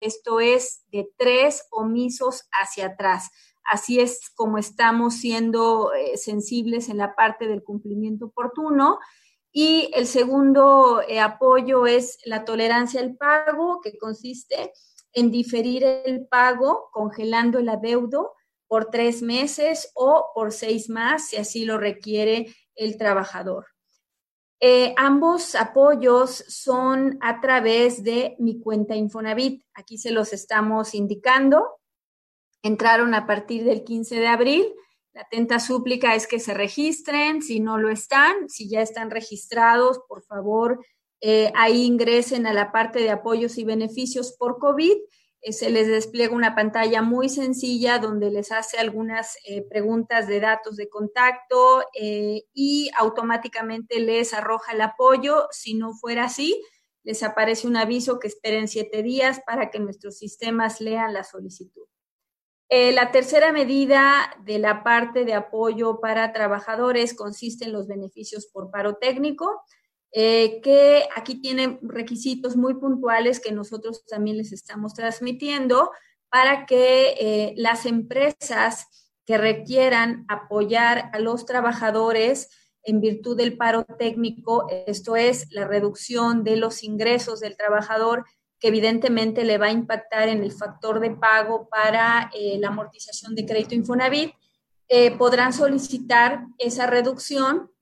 esto es de tres omisos hacia atrás. Así es como estamos siendo eh, sensibles en la parte del cumplimiento oportuno. Y el segundo eh, apoyo es la tolerancia al pago, que consiste en diferir el pago congelando el adeudo por tres meses o por seis más, si así lo requiere el trabajador. Eh, ambos apoyos son a través de mi cuenta Infonavit. Aquí se los estamos indicando. Entraron a partir del 15 de abril. La atenta súplica es que se registren. Si no lo están, si ya están registrados, por favor, eh, ahí ingresen a la parte de apoyos y beneficios por COVID se les despliega una pantalla muy sencilla donde les hace algunas eh, preguntas de datos de contacto eh, y automáticamente les arroja el apoyo. Si no fuera así, les aparece un aviso que esperen siete días para que nuestros sistemas lean la solicitud. la tercera medida de la parte de apoyo para trabajadores consiste en los beneficios por paro técnico. Eh, que aquí tienen requisitos muy puntuales que nosotros también les estamos transmitiendo para que eh, las empresas que requieran apoyar a los trabajadores en virtud del paro técnico, esto es la reducción de los ingresos del trabajador, que evidentemente le va a impactar en el factor de pago para eh, la amortización de crédito Infonavit, podrán solicitar esa reducción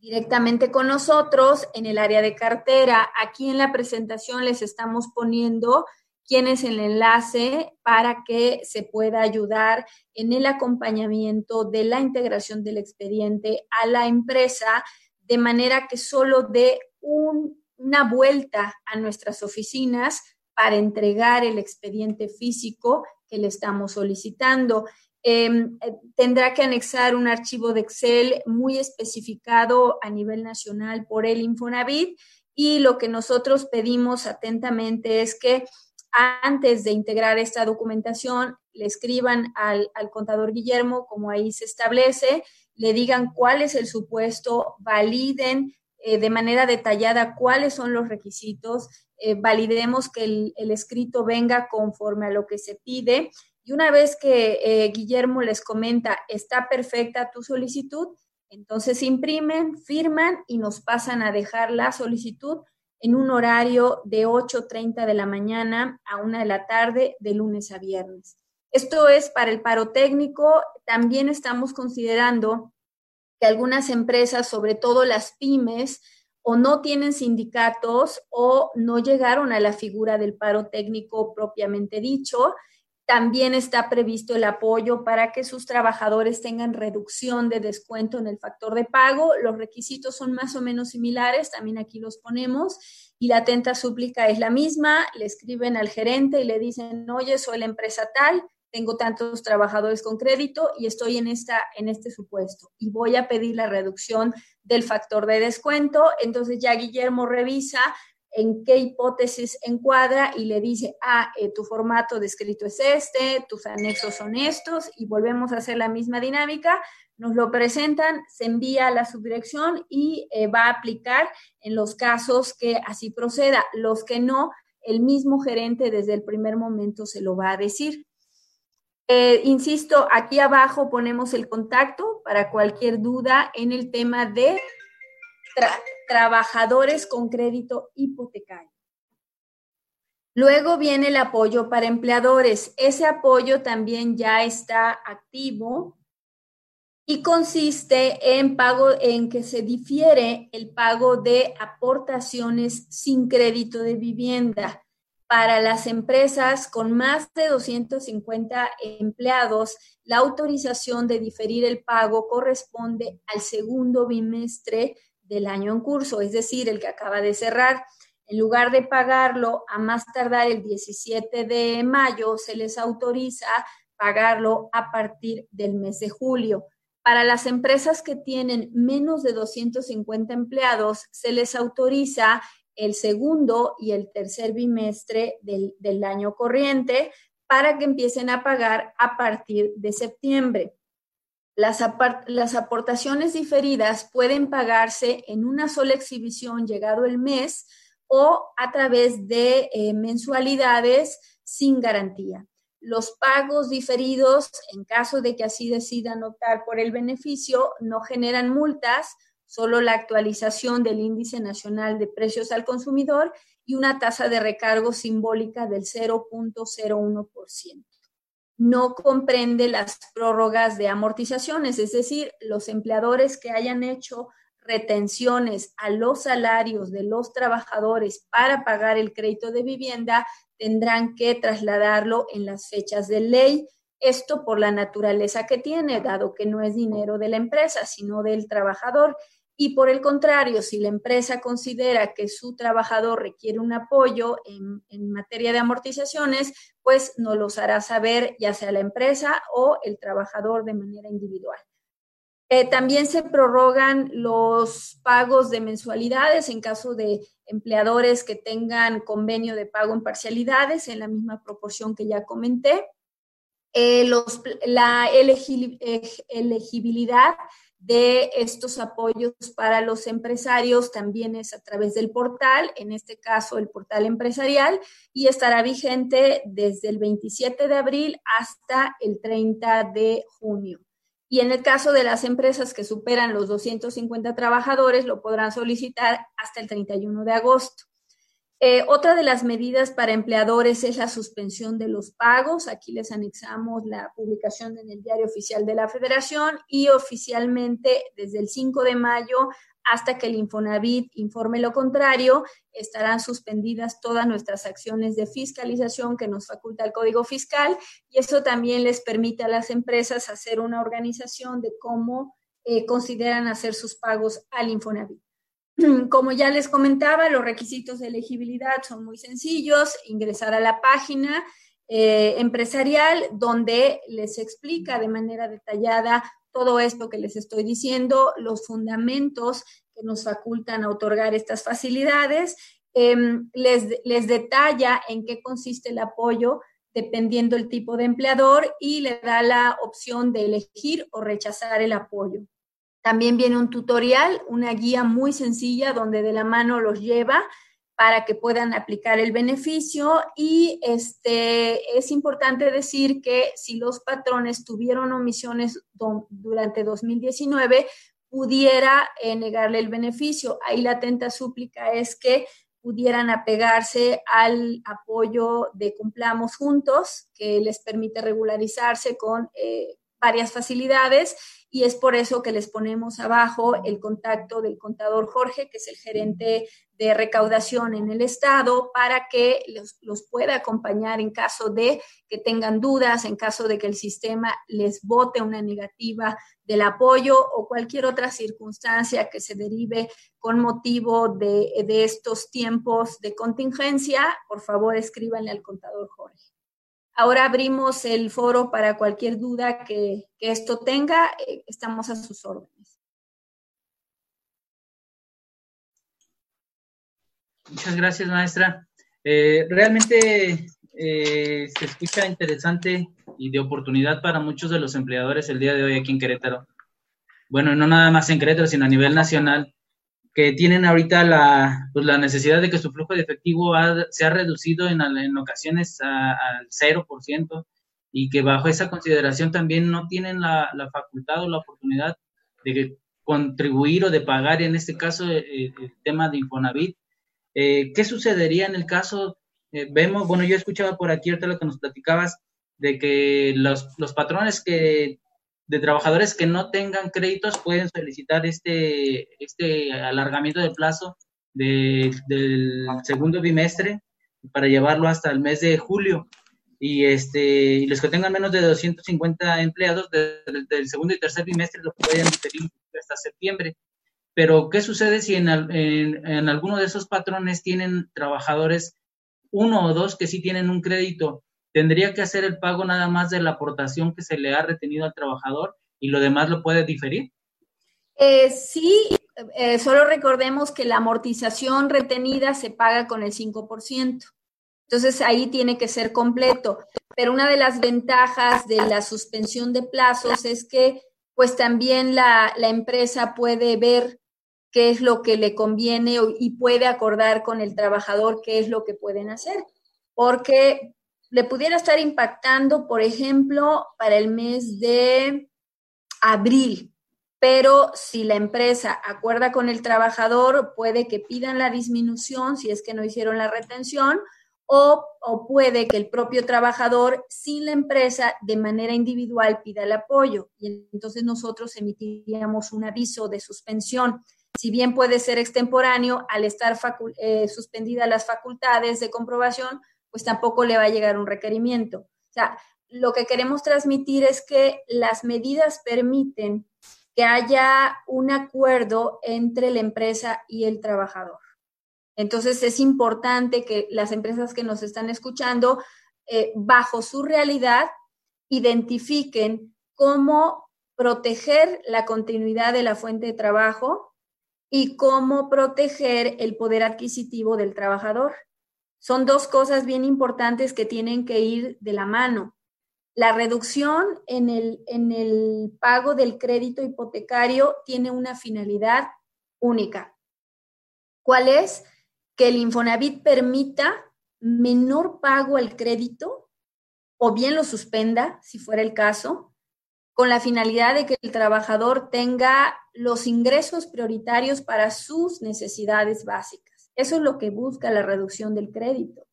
directamente con nosotros en el área de cartera. Aquí en la presentación les estamos poniendo quién es el enlace para que se pueda ayudar en el acompañamiento de la integración del expediente a la empresa, de manera que solo dé una vuelta a nuestras oficinas para entregar el expediente físico que le estamos solicitando. Em, eh, tendrá que anexar un archivo de Excel muy especificado a nivel nacional por el Infonavit. Y lo que nosotros pedimos atentamente es que antes de integrar esta documentación le escriban al, contador Guillermo, como ahí se establece, le digan cuál es el supuesto, validen eh, de manera detallada cuáles son los requisitos, eh, validemos que el, escrito venga conforme a lo que se pide y una vez que eh, Guillermo les comenta, está perfecta tu solicitud, entonces imprimen, firman y nos pasan a dejar la solicitud en un horario de 8.30 de la mañana a 1 de la tarde, de lunes a viernes. Esto es para el paro técnico. También estamos considerando que algunas empresas, sobre todo las pymes, o no tienen sindicatos o no llegaron a la figura del paro técnico propiamente dicho también está previsto el apoyo para que sus trabajadores tengan reducción de descuento en el factor de pago. Los requisitos son más o menos similares, también aquí los ponemos. Y la atenta súplica es la misma. Le escriben al gerente y le dicen, oye, soy la empresa tal, tengo tantos trabajadores con crédito y estoy en, esta, en este supuesto y voy a pedir la reducción del factor de descuento. Entonces ya Guillermo revisa en qué hipótesis encuadra y le dice, ah, eh, tu formato de escrito es este, tus anexos son estos, y volvemos a hacer la misma dinámica, nos lo presentan, se envía a la subdirección y eh, va a aplicar en los casos que así proceda. Los que no, el mismo gerente desde el primer momento se lo va a decir. Eh, insisto, aquí abajo ponemos el contacto para cualquier duda en el tema de trabajadores con crédito hipotecario. Luego viene el apoyo para empleadores. Ese apoyo también ya está activo y consiste en pago en que se difiere el pago de aportaciones sin crédito de vivienda para las empresas con más de 250 empleados. La autorización de diferir el pago corresponde al segundo bimestre del año en curso, es decir, el que acaba de cerrar. En lugar de pagarlo a más tardar el 17 de mayo, se les autoriza pagarlo a partir del mes de julio. Para las empresas que tienen menos de 250 empleados, se les autoriza el segundo y el tercer bimestre del, del año corriente para que empiecen a pagar a partir de septiembre. Las, aportaciones diferidas pueden pagarse en una sola exhibición llegado el mes o a través de eh, mensualidades sin garantía. Los pagos diferidos, en caso de que así decidan optar por el beneficio, no generan multas, solo la actualización del índice nacional de precios al consumidor y una tasa de recargo simbólica del 0.01%. No comprende las prórrogas de amortizaciones, es decir, los empleadores que hayan hecho retenciones a los salarios de los trabajadores para pagar el crédito de vivienda tendrán que trasladarlo en las fechas de ley. Esto por la naturaleza que tiene, dado que no es dinero de la empresa, sino del trabajador. Y por el contrario, si la empresa considera que su trabajador requiere un apoyo en, materia de amortizaciones, pues nos los hará saber ya sea la empresa o el trabajador de manera individual. Eh, también se prorrogan los pagos de mensualidades en caso de empleadores que tengan convenio de pago en parcialidades en la misma proporción que ya comenté. Eh, la elegibilidad de estos apoyos para los empresarios también es a través del portal, en este caso el portal empresarial, y estará vigente desde el 27 de abril hasta el 30 de junio. Y en el caso de las empresas que superan los 250 trabajadores, lo podrán solicitar hasta el 31 de agosto. Eh, otra de las medidas para empleadores es la suspensión de los pagos. Aquí les anexamos la publicación en el Diario Oficial de la Federación y oficialmente desde el 5 de mayo hasta que el Infonavit informe lo contrario, estarán suspendidas todas nuestras acciones de fiscalización que nos faculta el Código Fiscal y eso también les permite a las empresas hacer una organización de cómo eh, consideran hacer sus pagos al Infonavit. Como ya les comentaba, los requisitos de elegibilidad son muy sencillos. Ingresar a la página eh, empresarial donde les explica de manera detallada todo esto que les estoy diciendo, los fundamentos que nos facultan a otorgar estas facilidades, em, les, les detalla en qué consiste el apoyo dependiendo el tipo de empleador y le da la opción de elegir o rechazar el apoyo. También viene un tutorial, una guía muy sencilla donde de la mano los lleva para que puedan aplicar el beneficio y este es importante decir que si los patrones tuvieron omisiones durante 2019 pudiera eh, negarle el beneficio. Ahí la atenta súplica es que pudieran apegarse al apoyo de Cumplamos Juntos, que les permite regularizarse con eh, varias facilidades y es por eso que les ponemos abajo el contacto del contador Jorge, que es el gerente de recaudación en el Estado, para que los, pueda acompañar en caso de que tengan dudas, en caso de que el sistema les vote una negativa del apoyo o cualquier otra circunstancia que se derive con motivo de, de estos tiempos de contingencia, por favor escríbanle al contador Jorge. Ahora abrimos el foro para cualquier duda que, esto tenga. Eh, estamos a sus órdenes. Muchas gracias, maestra. Eh, realmente eh, se escucha interesante y de oportunidad para muchos de los empleadores el día de hoy aquí en Querétaro. Bueno, no nada más en Querétaro, sino a nivel nacional, que tienen ahorita la, pues, la necesidad de que su flujo de efectivo se ha reducido en, en ocasiones al 0% y que bajo esa consideración también no tienen la, la facultad o la oportunidad de contribuir o de pagar, en este caso, eh, eh, el, tema de Infonavit. Eh, ¿Qué sucedería en el caso? vemos, bueno, yo escuchaba por aquí ahorita lo que nos platicabas, de que los, los patrones que de trabajadores que no tengan créditos pueden solicitar este, este alargamiento de plazo del segundo bimestre para llevarlo hasta el mes de julio. Y, este, los que tengan menos de 250 empleados del segundo y tercer bimestre lo pueden diferir hasta septiembre. Pero, ¿qué sucede si en, en, en alguno de esos patrones tienen trabajadores, uno o dos que sí tienen un crédito tendría que hacer el pago nada más de la aportación que se le ha retenido al trabajador y lo demás lo puede diferir? Eh, sí, eh, solo recordemos que la amortización retenida se paga con el 5%. Entonces ahí tiene que ser completo. Pero una de las ventajas de la suspensión de plazos es que pues también la, la empresa puede ver qué es lo que le conviene y puede acordar con el trabajador qué es lo que pueden hacer. Porque le pudiera estar impactando, por ejemplo, para el mes de abril, pero si la empresa acuerda con el trabajador, puede que pidan la disminución si es que no hicieron la retención o, puede que el propio trabajador sin la empresa de manera individual pida el apoyo y entonces nosotros emitiríamos un aviso de suspensión. Si bien puede ser extemporáneo, al estar eh, suspendidas las facultades de comprobación, pues tampoco le va a llegar un requerimiento. O sea, lo que queremos transmitir es que las medidas permiten que haya un acuerdo entre la empresa y el trabajador. Entonces es importante que las empresas que nos están escuchando, eh, bajo su realidad, identifiquen cómo proteger la continuidad de la fuente de trabajo y cómo proteger el poder adquisitivo del trabajador. Son dos cosas bien importantes que tienen que ir de la mano. La reducción en el, en el pago del crédito hipotecario tiene una finalidad única. ¿Cuál es? que el Infonavit permita menor pago al crédito o bien lo suspenda, si fuera el caso, con la finalidad de que el trabajador tenga los ingresos prioritarios para sus necesidades básicas. Eso es lo que busca la reducción del crédito.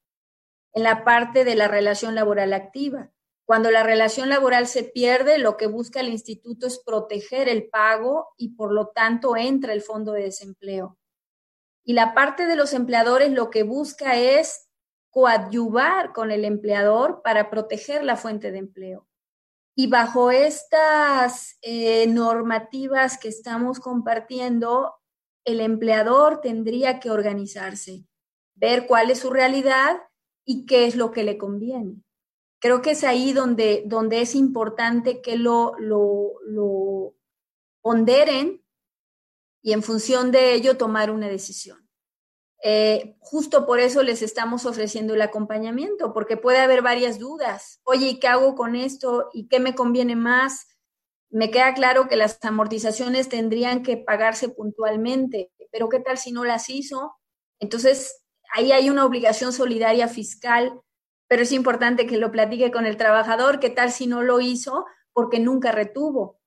En la parte de la relación laboral activa, cuando la relación laboral se pierde, lo que busca el instituto es proteger el pago y por lo tanto entra el fondo de desempleo. Y la parte de los empleadores lo que busca es coadyuvar con el empleador para proteger la fuente de empleo. Y bajo estas eh, normativas que estamos compartiendo, el empleador tendría que organizarse, ver cuál es su realidad y qué es lo que le conviene. Creo que es ahí donde, donde es importante que lo, lo, ponderen y en función de ello tomar una decisión. Eh, justo por eso les estamos ofreciendo el acompañamiento, porque puede haber varias dudas. Oye, ¿y qué hago con esto? ¿Y qué me conviene más? Me queda claro que las amortizaciones tendrían que pagarse puntualmente, pero ¿qué tal si no las hizo? Entonces, ahí hay una obligación solidaria fiscal, pero es importante que lo platique con el trabajador. ¿Qué tal si no lo hizo? Porque nunca retuvo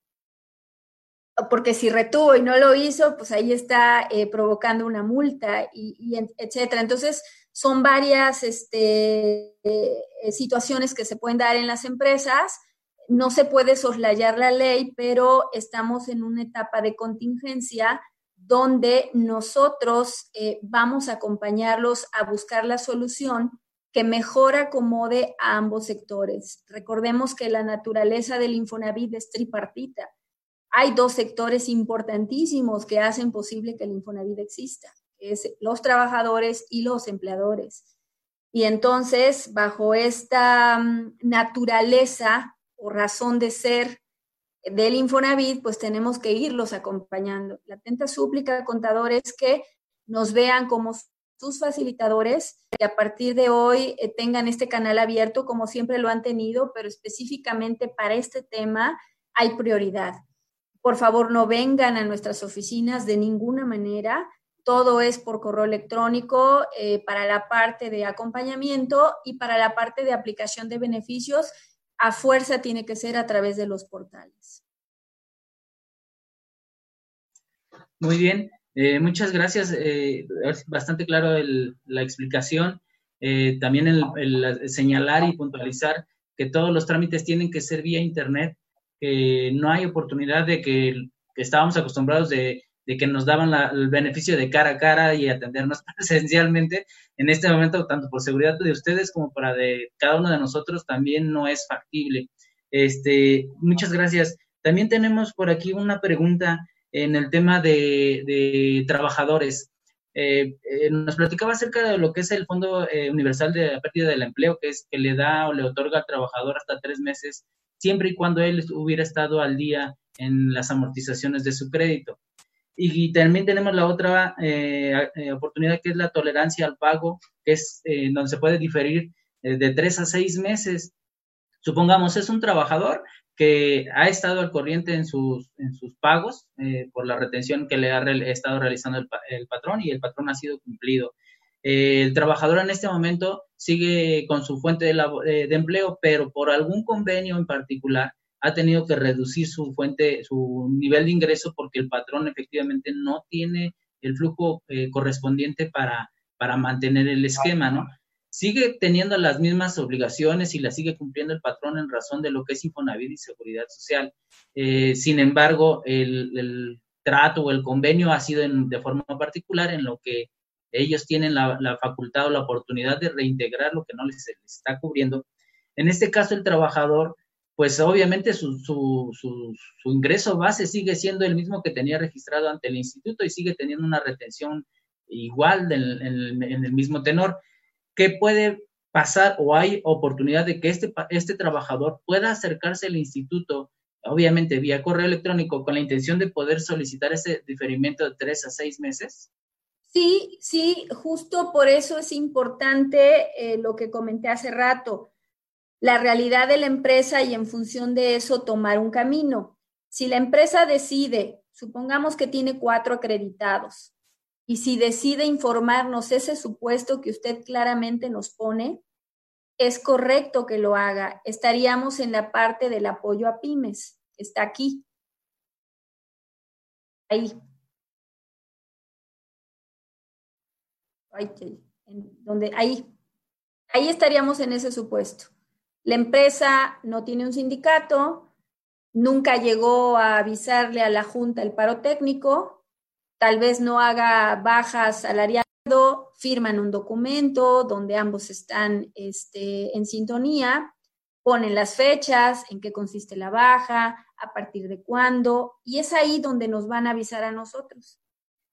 porque si retuvo y no lo hizo, pues ahí está eh, provocando una multa y, etcétera. Entonces, son varias este, eh, situaciones que se pueden dar en las empresas. No se puede soslayar la ley, pero estamos en una etapa de contingencia donde nosotros eh, vamos a acompañarlos a buscar la solución que mejor acomode a ambos sectores. Recordemos que la naturaleza del Infonavit es tripartita hay dos sectores importantísimos que hacen posible que el Infonavit exista, es los trabajadores y los empleadores. Y entonces, bajo esta mm, naturaleza o razón de ser del Infonavit, pues tenemos que irlos acompañando. La atenta súplica, contadores, que nos vean como sus facilitadores, que a partir de hoy eh, tengan este canal abierto como siempre lo han tenido, pero específicamente para este tema hay prioridad. Por favor, no vengan a nuestras oficinas de ninguna manera. Todo es por correo electrónico eh, para la parte de acompañamiento y para la parte de aplicación de beneficios. A fuerza tiene que ser a través de los portales. Muy bien, eh, muchas gracias. Eh, bastante claro la explicación. también el señalar y puntualizar que todos los trámites tienen que ser vía Internet que no hay oportunidad de que, estábamos acostumbrados de, que nos daban el beneficio de cara a cara y atendernos presencialmente. En este momento, tanto por seguridad de ustedes como para de cada uno de nosotros, también no es factible. Este, muchas gracias. También tenemos por aquí una pregunta en el tema de, trabajadores. Eh, eh, nos platicaba acerca de lo que es el Fondo eh, Universal de la Pérdida del Empleo, que es que le da o le otorga al trabajador hasta tres meses siempre y cuando él hubiera estado al día en las amortizaciones de su crédito. Y, también tenemos la otra eh, eh, oportunidad que es la tolerancia al pago, que es eh, donde se puede diferir de tres a seis meses. Supongamos, es un trabajador que ha estado al corriente en sus, en sus pagos eh, por la retención que le ha estado realizando el, patrón y el patrón ha sido cumplido. Eh, el trabajador en este momento sigue con su fuente de, eh, de, empleo, pero por algún convenio en particular ha tenido que reducir su fuente, su nivel de ingreso porque el patrón efectivamente no tiene el flujo correspondiente para, para mantener el esquema, ¿no? sigue teniendo las mismas obligaciones y las sigue cumpliendo el patrón en razón de lo que es Infonavit y Seguridad Social. Eh, sin embargo, el, trato o el convenio ha sido de forma particular en lo que ellos tienen la, facultad o la oportunidad de reintegrar lo que no les, está cubriendo. En este caso, el trabajador, pues obviamente su, su, su, ingreso base sigue siendo el mismo que tenía registrado ante el instituto y sigue teniendo una retención igual en el mismo tenor. ¿qué puede pasar o hay oportunidad de que este, este trabajador pueda acercarse al instituto, obviamente vía correo electrónico, con la intención de poder solicitar ese diferimiento de tres a seis meses? Sí, sí, justo por eso es importante eh, lo que comenté hace rato, la realidad de la empresa y en función de eso tomar un camino. Si la empresa decide, supongamos que tiene cuatro acreditados, y si decide informarnos ese supuesto que usted claramente nos pone, es correcto que lo haga. Estaríamos en la parte del apoyo a pymes, está aquí. Ahí. Ahí, donde, ahí. Ahí estaríamos en ese supuesto. La empresa no tiene un sindicato, nunca llegó a avisarle a la Junta el paro técnico, tal vez no haga bajas salariales, firman un documento donde ambos están este, en sintonía, ponen las fechas, en qué consiste la baja, a partir de cuándo, y es ahí donde nos van a avisar a nosotros.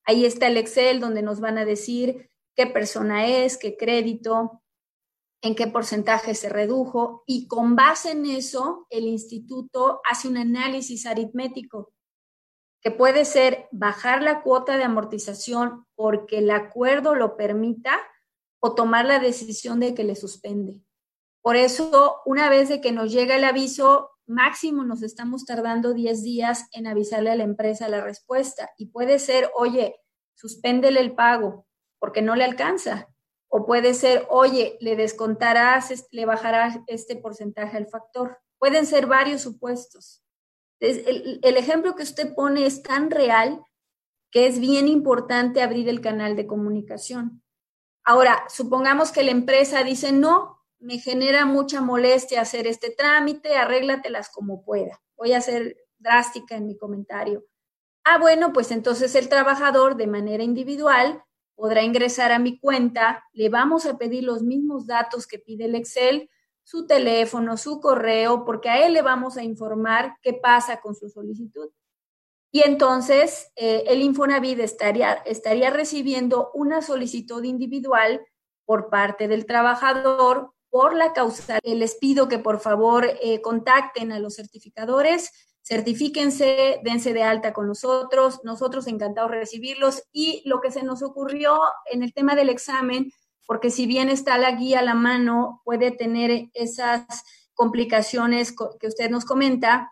Ahí está el Excel donde nos van a decir qué persona es, qué crédito, en qué porcentaje se redujo, y con base en eso, el instituto hace un análisis aritmético que puede ser bajar la cuota de amortización porque el acuerdo lo permita o tomar la decisión de que le suspende. Por eso, una vez de que nos llega el aviso, máximo nos estamos tardando 10 días en avisarle a la empresa la respuesta. Y puede ser, oye, suspéndele el pago porque no le alcanza. O puede ser, oye, le descontarás, le bajarás este porcentaje al factor. Pueden ser varios supuestos. El, el ejemplo que usted pone es tan real que es bien importante abrir el canal de comunicación. Ahora, supongamos que la empresa dice, no, me genera mucha molestia hacer este trámite, arréglatelas como pueda. Voy a ser drástica en mi comentario. Ah, bueno, pues entonces el trabajador de manera individual podrá ingresar a mi cuenta, le vamos a pedir los mismos datos que pide el Excel, su teléfono, su correo, porque a él le vamos a informar qué pasa con su solicitud. Y entonces eh, el Infonavit estaría, estaría recibiendo una solicitud individual por parte del trabajador por la causa. Les pido que por favor eh, contacten a los certificadores, certifíquense, dense de alta con nosotros, nosotros encantados de recibirlos. Y lo que se nos ocurrió en el tema del examen, porque si bien está la guía a la mano, puede tener esas complicaciones que usted nos comenta.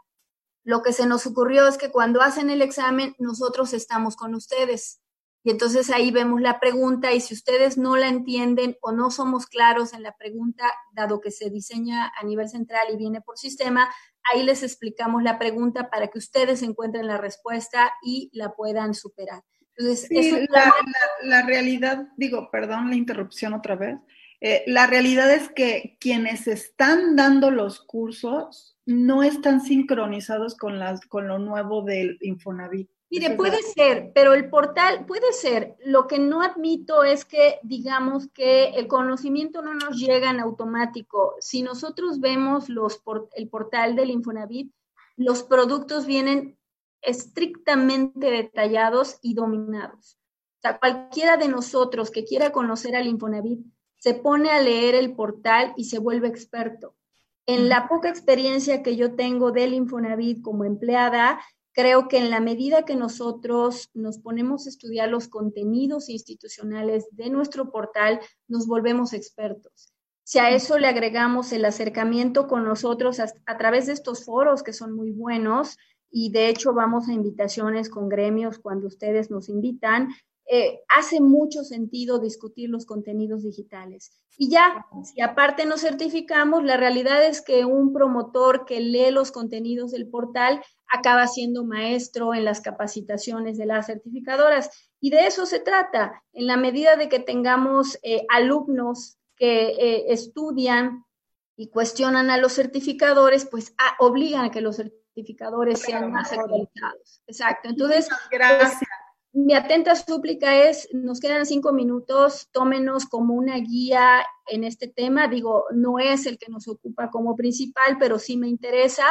Lo que se nos ocurrió es que cuando hacen el examen, nosotros estamos con ustedes. Y entonces ahí vemos la pregunta y si ustedes no la entienden o no somos claros en la pregunta, dado que se diseña a nivel central y viene por sistema, ahí les explicamos la pregunta para que ustedes encuentren la respuesta y la puedan superar sí, la, realidad, digo, perdón la interrupción otra vez, eh, la realidad es que quienes están dando los cursos no están sincronizados con, las, con lo nuevo del Infonavit. Mire, puede ser, pero el portal puede ser. Lo que no admito es que digamos que el conocimiento no nos llega en automático. Si nosotros vemos los el portal del Infonavit, los productos vienen estrictamente detallados y dominados. O sea, cualquiera de nosotros que quiera conocer al Infonavit se pone a leer el portal y se vuelve experto. En la poca experiencia que yo tengo del Infonavit como empleada, creo que en la medida que nosotros nos ponemos a estudiar los contenidos institucionales de nuestro portal, nos volvemos expertos. Si a eso le agregamos el acercamiento con nosotros a, través de estos foros que son muy buenos, y de hecho vamos a invitaciones con gremios cuando ustedes nos invitan, eh, hace mucho sentido discutir los contenidos digitales. Y ya, si aparte nos certificamos, la realidad es que un promotor que lee los contenidos del portal acaba siendo maestro en las capacitaciones de las certificadoras. Y de eso se trata. En la medida de que tengamos eh, alumnos que eh, estudian y cuestionan a los certificadores, pues ah, obligan a que los certificadores sean más actualizados. Exacto. Entonces, gracias. Pues, mi atenta súplica es, nos quedan cinco minutos, tómenos como una guía en este tema. Digo, no es el que nos ocupa como principal, pero sí me interesa.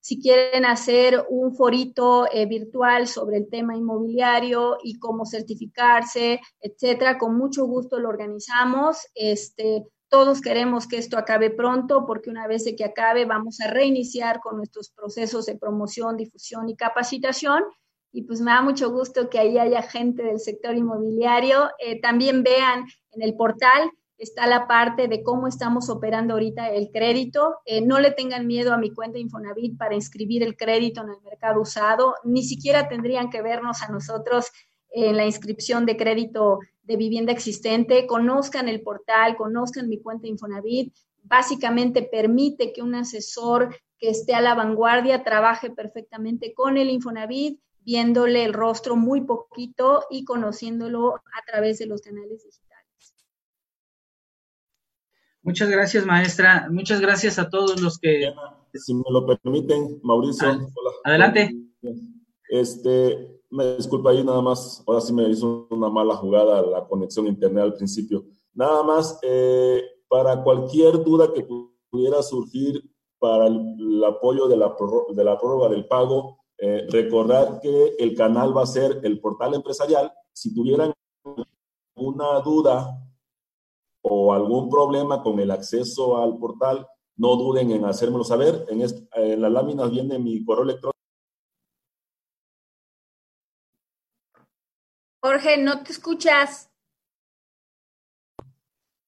Si quieren hacer un forito eh, virtual sobre el tema inmobiliario y cómo certificarse, etcétera, con mucho gusto lo organizamos. Este, todos queremos que esto acabe pronto porque una vez de que acabe vamos a reiniciar con nuestros procesos de promoción, difusión y capacitación y pues me da mucho gusto que ahí haya gente del sector inmobiliario. Eh, también vean en el portal, está la parte de cómo estamos operando ahorita el crédito. Eh, no le tengan miedo a mi cuenta Infonavit para inscribir el crédito en el mercado usado. Ni siquiera tendrían que vernos a nosotros en la inscripción de crédito de vivienda existente. Conozcan el portal, conozcan mi cuenta Infonavit. Básicamente permite que un asesor que esté a la vanguardia trabaje perfectamente con el Infonavit viéndole el rostro muy poquito y conociéndolo a través de los canales digitales. Muchas gracias, maestra. Muchas gracias a todos los que... Si me lo permiten, Mauricio. Ah, adelante. Este, me disculpa ahí nada más. Ahora sí me hizo una mala jugada la conexión internet al principio. Nada más, eh, para cualquier duda que pudiera surgir para el, apoyo de la, de la prórroga del pago, eh, recordar que el canal va a ser el portal empresarial. Si tuvieran alguna duda o algún problema con el acceso al portal, no duden en hacérmelo saber. En, en las láminas viene mi correo electrónico. Jorge, no te escuchas.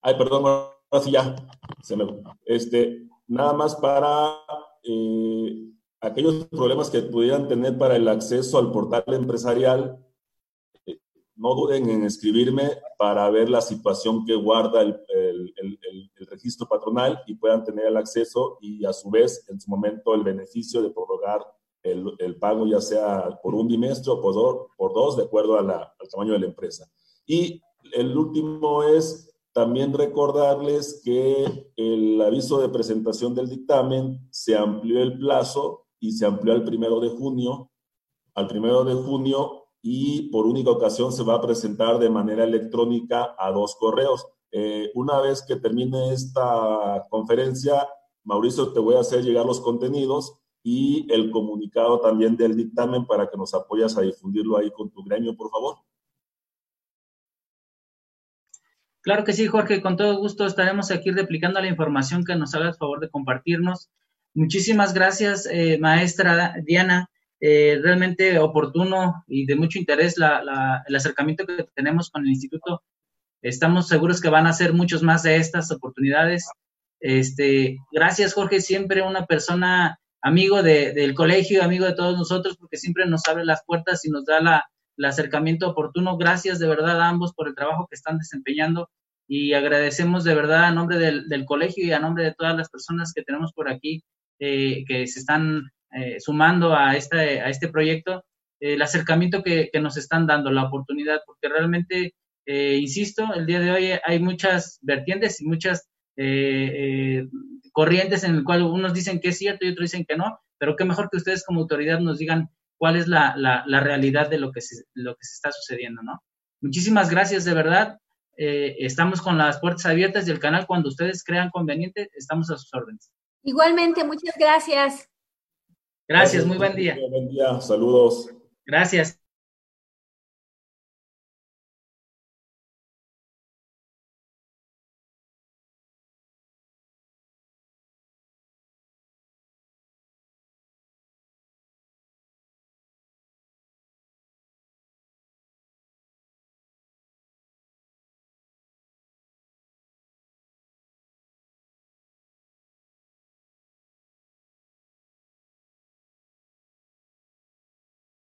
Ay, perdón, ahora sí ya. Se me, este, nada más para eh, aquellos problemas que pudieran tener para el acceso al portal empresarial, eh, no duden en escribirme para ver la situación que guarda el, registro patronal y puedan tener el acceso y a su vez en su momento el beneficio de prorrogar el, pago ya sea por un bimestre o por, por dos, de acuerdo al tamaño de la empresa. Y el último es también recordarles que el aviso de presentación del dictamen se amplió el plazo y se amplió al primero de junio, al primero de junio y por única ocasión se va a presentar de manera electrónica a dos correos. Eh, una vez que termine esta conferencia, Mauricio, te voy a hacer llegar los contenidos y el comunicado también del dictamen para que nos apoyas a difundirlo ahí con tu gremio, por favor. Claro que sí, Jorge, con todo gusto estaremos aquí replicando la información que nos hagas favor de compartirnos. Muchísimas gracias, eh, maestra Diana. Eh, realmente oportuno y de mucho interés el acercamiento que tenemos con el instituto. Estamos seguros que van a ser muchos más de estas oportunidades. Este, gracias, Jorge, siempre una persona amigo del colegio, amigo de todos nosotros, porque siempre nos abre las puertas y nos da la, el acercamiento oportuno. Gracias de verdad a ambos por el trabajo que están desempeñando y agradecemos de verdad a nombre del colegio y a nombre de todas las personas que tenemos por aquí eh, que se están eh, sumando a, esta, a este proyecto, el acercamiento que, nos están dando, la oportunidad, porque realmente, eh, insisto, el día de hoy hay muchas vertientes y muchas corrientes en el cual unos dicen que es cierto y otros dicen que no, pero qué mejor que ustedes como autoridad nos digan cuál es la, la, la realidad de lo que, se, lo que se está sucediendo, ¿no? Muchísimas gracias, de verdad. estamos con las puertas abiertas del canal cuando ustedes crean conveniente, estamos a sus órdenes. Igualmente, muchas gracias. Gracias, muy buen día. Buen día, saludos. Gracias.